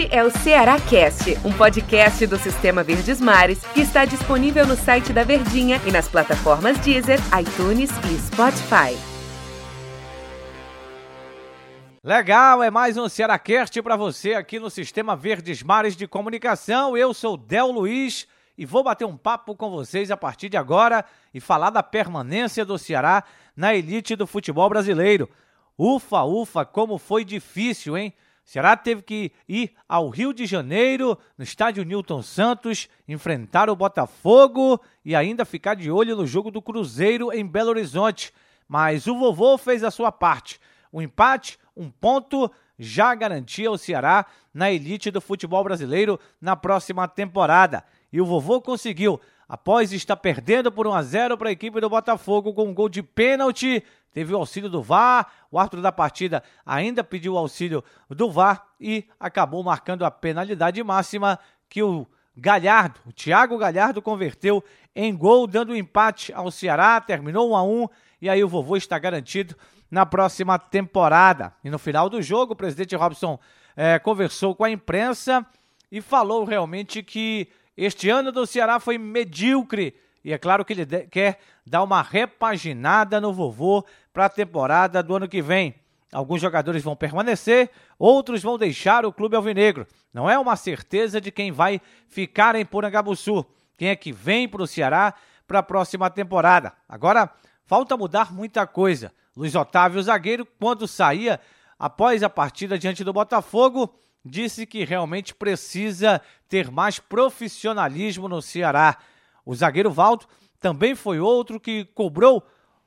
Este é o Ceará Cast, um podcast do Sistema Verdes Mares que está disponível no site da Verdinha e nas plataformas Deezer, iTunes e Spotify. Legal, é mais um Cearacast para você aqui no Sistema Verdes Mares de Comunicação. Eu sou Del Luiz e vou bater um papo com vocês a partir de agora e falar da permanência do Ceará na elite do futebol brasileiro. Ufa, ufa, como foi difícil, hein? Ceará teve que ir ao Rio de Janeiro, no estádio Newton Santos, enfrentar o Botafogo e ainda ficar de olho no jogo do Cruzeiro em Belo Horizonte. Mas o vovô fez a sua parte. O empate, um ponto, já garantia o Ceará na elite do futebol brasileiro na próxima temporada. E o vovô conseguiu após estar perdendo por 1 a 0 para a equipe do Botafogo com um gol de pênalti. Teve o auxílio do VAR, o árbitro da partida ainda pediu o auxílio do VAR e acabou marcando a penalidade máxima que o Galhardo, o Thiago Galhardo converteu em gol, dando um empate ao Ceará, terminou 1 a 1 e aí o vovô está garantido na próxima temporada. E no final do jogo, o presidente Robson eh, conversou com a imprensa e falou realmente que este ano do Ceará foi medíocre e é claro que ele quer dar uma repaginada no vovô para a temporada do ano que vem. Alguns jogadores vão permanecer, outros vão deixar o clube alvinegro. Não é uma certeza de quem vai ficar em Porangabuçu, quem é que vem para o Ceará para a próxima temporada. Agora, falta mudar muita coisa. Luiz Otávio, zagueiro, quando saía após a partida diante do Botafogo, disse que realmente precisa ter mais profissionalismo no Ceará. O zagueiro Valdo também foi outro que cobrou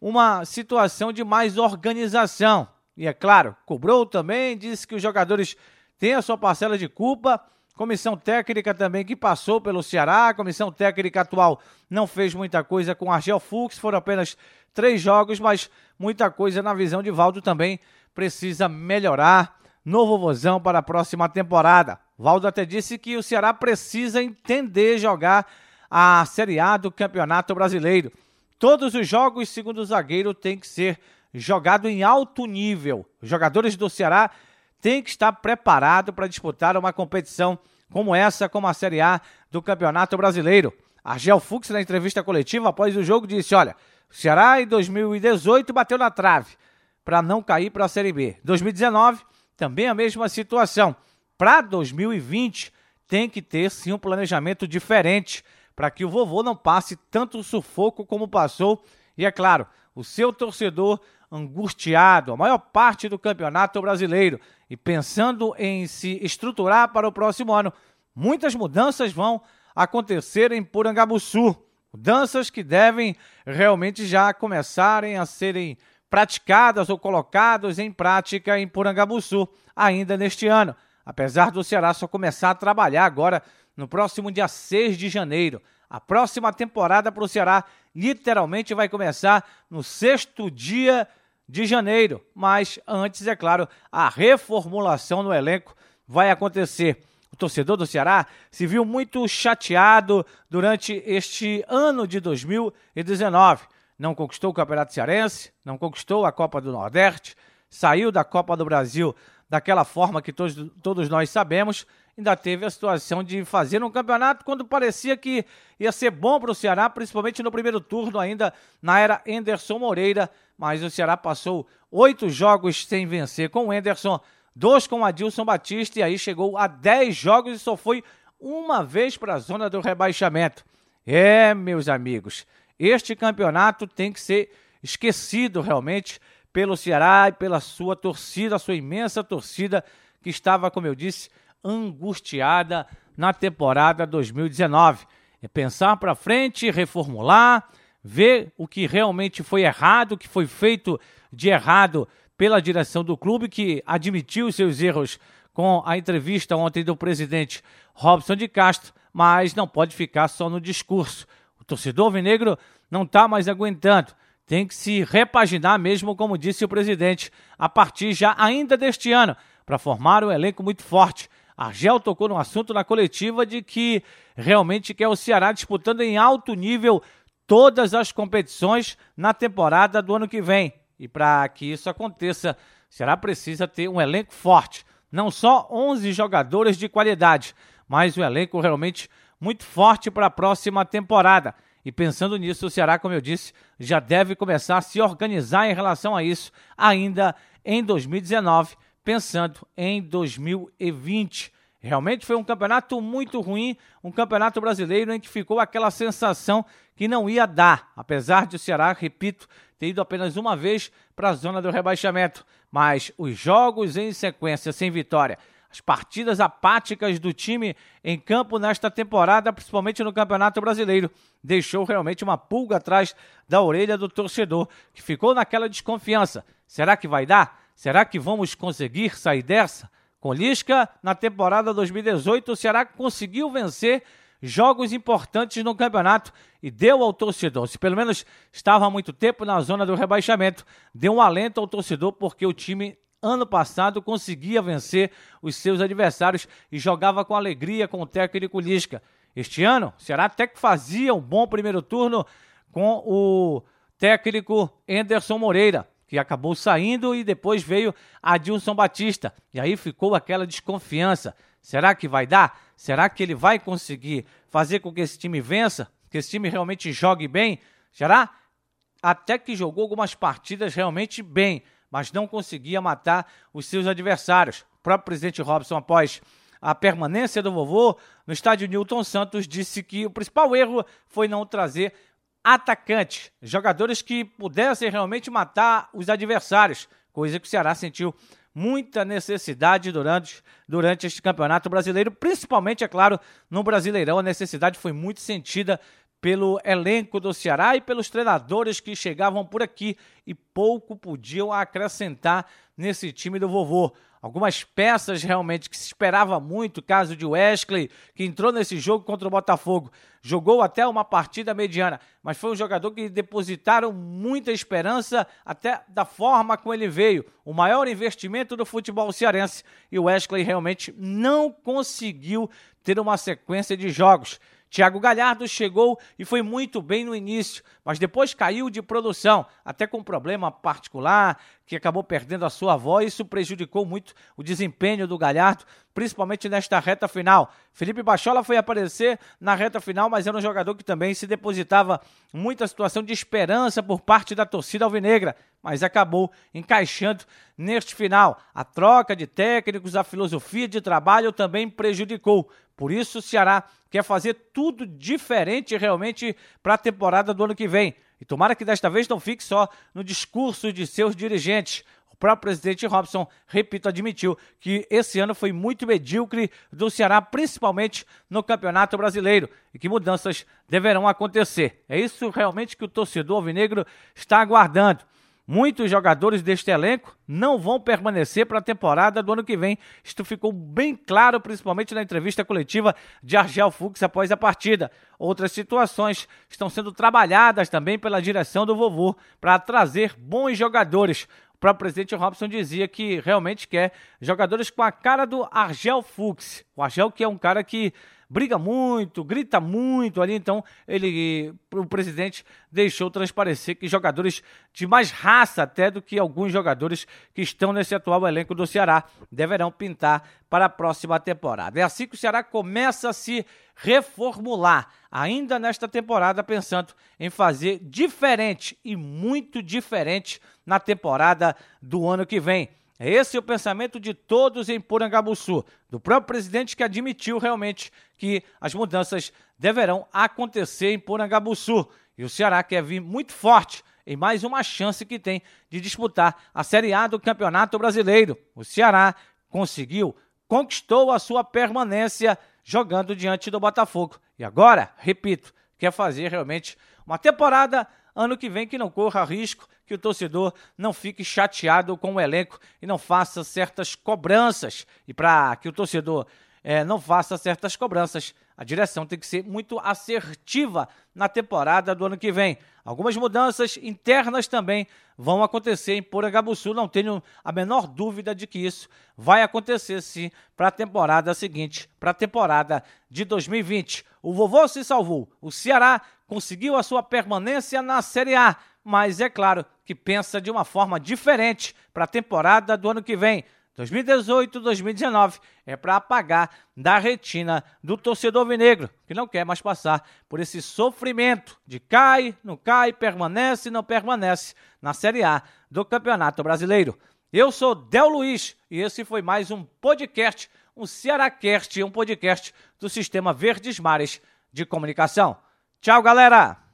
uma situação de mais organização. E é claro, cobrou também, disse que os jogadores têm a sua parcela de culpa. Comissão técnica também que passou pelo Ceará, a comissão técnica atual não fez muita coisa com Argel Fux, foram apenas três jogos, mas muita coisa na visão de Valdo também precisa melhorar no Vovozão para a próxima temporada. Valdo até disse que o Ceará precisa entender jogar a Série A do Campeonato Brasileiro. Todos os jogos, segundo o zagueiro, têm que ser jogado em alto nível. Os jogadores do Ceará têm que estar preparados para disputar uma competição como essa, como a Série A do Campeonato Brasileiro. Argel Fux, na entrevista coletiva após o jogo, disse: Olha, o Ceará em 2018 bateu na trave para não cair para a Série B. 2019 também a mesma situação. Para 2020, tem que ter sim um planejamento diferente para que o vovô não passe tanto sufoco como passou. E é claro, o seu torcedor angustiado, a maior parte do campeonato brasileiro, e pensando em se estruturar para o próximo ano, muitas mudanças vão acontecer em Porangabuçu. Mudanças que devem realmente já começarem a serem praticadas ou colocadas em prática em Porangabuçu ainda neste ano, apesar do Ceará só começar a trabalhar agora no próximo dia 6 de janeiro. A próxima temporada para o Ceará literalmente vai começar no sexto dia de janeiro, mas antes, é claro, a reformulação no elenco vai acontecer. O torcedor do Ceará se viu muito chateado durante este ano de 2019 não conquistou o Campeonato Cearense, não conquistou a Copa do Nordeste, saiu da Copa do Brasil daquela forma que todos, todos nós sabemos, ainda teve a situação de fazer um campeonato quando parecia que ia ser bom para o Ceará, principalmente no primeiro turno, ainda na era Enderson Moreira, mas o Ceará passou oito jogos sem vencer com o Enderson, dois com o Adilson Batista, e aí chegou a dez jogos e só foi uma vez para a zona do rebaixamento. É, meus amigos, este campeonato tem que ser esquecido realmente pelo Ceará e pela sua torcida, sua imensa torcida que estava, como eu disse, angustiada na temporada 2019. É pensar para frente, reformular, ver o que realmente foi errado, o que foi feito de errado pela direção do clube, que admitiu seus erros com a entrevista ontem do presidente Robson de Castro, mas não pode ficar só no discurso torcedor alvinegro não está mais aguentando. Tem que se repaginar mesmo, como disse o presidente, a partir já ainda deste ano, para formar um elenco muito forte. Argel tocou no assunto na coletiva de que realmente quer o Ceará disputando em alto nível todas as competições na temporada do ano que vem. E para que isso aconteça, o Ceará precisa ter um elenco forte. não só 11 jogadores de qualidade, mas um elenco realmente muito forte para a próxima temporada. E pensando nisso, o Ceará, como eu disse, já deve começar a se organizar em relação a isso ainda em 2019, pensando em 2020. Realmente foi um campeonato muito ruim, um campeonato brasileiro em que ficou aquela sensação que não ia dar, apesar de o Ceará, repito, ter ido apenas uma vez para a zona do rebaixamento. Mas os jogos em sequência sem vitória, as partidas apáticas do time em campo nesta temporada, principalmente no Campeonato Brasileiro, deixou realmente uma pulga atrás da orelha do torcedor, que ficou naquela desconfiança. Será que vai dar? Será que vamos conseguir sair dessa? Com Lisca, na temporada 2018, o Ceará conseguiu vencer jogos importantes no campeonato e deu ao torcedor, se pelo menos estava há muito tempo na zona do rebaixamento, deu um alento ao torcedor porque o time ano passado conseguia vencer os seus adversários e jogava com alegria com o técnico Lisca. Este ano, o Ceará até que fazia um bom primeiro turno com o técnico Anderson Moreira que acabou saindo e depois veio Adilson Batista. E aí ficou aquela desconfiança. Será que vai dar? Será que ele vai conseguir fazer com que esse time vença? Que esse time realmente jogue bem? Será? Até que jogou algumas partidas realmente bem, mas não conseguia matar os seus adversários. O próprio presidente Robson, após a permanência do vovô no estádio Newton Santos, disse que o principal erro foi não trazer atacantes, jogadores que pudessem realmente matar os adversários, coisa que o Ceará sentiu muita necessidade durante, durante este campeonato brasileiro, principalmente, é claro, no Brasileirão. A necessidade foi muito sentida pelo elenco do Ceará e pelos treinadores que chegavam por aqui e pouco podiam acrescentar nesse time do vovô. Algumas peças realmente que se esperava muito, caso de Wesley, que entrou nesse jogo contra o Botafogo, jogou até uma partida mediana, mas foi um jogador que depositaram muita esperança até da forma como ele veio, o maior investimento do futebol cearense, e o Wesley realmente não conseguiu ter uma sequência de jogos. Thiago Galhardo chegou e foi muito bem no início, mas depois caiu de produção, até com problema particular, que acabou perdendo a sua voz. Isso prejudicou muito o desempenho do Galhardo, principalmente nesta reta final. Felipe Bachola foi aparecer na reta final, mas era um jogador que também se depositava muita situação de esperança por parte da torcida alvinegra, mas acabou encaixando neste final. A troca de técnicos, a filosofia de trabalho também prejudicou. Por isso, o Ceará quer fazer tudo diferente realmente para a temporada do ano que vem. E tomara que desta vez não fique só no discurso de seus dirigentes. O próprio presidente Robson, repito, admitiu que esse ano foi muito medíocre do Ceará, principalmente no Campeonato Brasileiro, e que mudanças deverão acontecer. É isso realmente que o torcedor alvinegro está aguardando. Muitos jogadores deste elenco não vão permanecer para a temporada do ano que vem. Isto ficou bem claro, principalmente na entrevista coletiva de Argel Fux após a partida. Outras situações estão sendo trabalhadas também pela direção do vovô para trazer bons jogadores. O próprio presidente Robson dizia que realmente quer jogadores com a cara do Argel Fux. O Argel que é um cara que briga muito, grita muito ali, então ele, o presidente deixou transparecer que jogadores de mais raça até do que alguns jogadores que estão nesse atual elenco do Ceará deverão pintar para a próxima temporada. É assim que o Ceará começa a se reformular ainda nesta temporada, pensando em fazer diferente e muito diferente na temporada do ano que vem. Esse é o pensamento de todos em Porangabuçu, do próprio presidente que admitiu realmente que as mudanças deverão acontecer em Porangabuçu. E o Ceará quer vir muito forte em mais uma chance que tem de disputar a Série A do Campeonato Brasileiro. O Ceará conseguiu, conquistou a sua permanência jogando diante do Botafogo. E agora, repito, quer fazer realmente uma temporada ano que vem que não corra risco que o torcedor não fique chateado com o elenco e não faça certas cobranças. E para que o torcedor é, não faça certas cobranças, a direção tem que ser muito assertiva na temporada do ano que vem. Algumas mudanças internas também vão acontecer em Porangabuçu, não tenho a menor dúvida de que isso vai acontecer sim para a temporada seguinte, para a temporada de 2020. O vovô se salvou, o Ceará conseguiu a sua permanência na Série A, mas é claro que pensa de uma forma diferente para a temporada do ano que vem. 2018, 2019 é para apagar da retina do torcedor vinegro, que não quer mais passar por esse sofrimento de cai, não cai, permanece, não permanece na Série A do Campeonato Brasileiro. Eu sou Del Luiz e esse foi mais um podcast, um Cearacast, um podcast do Sistema Verdes Mares de Comunicação. Tchau, galera!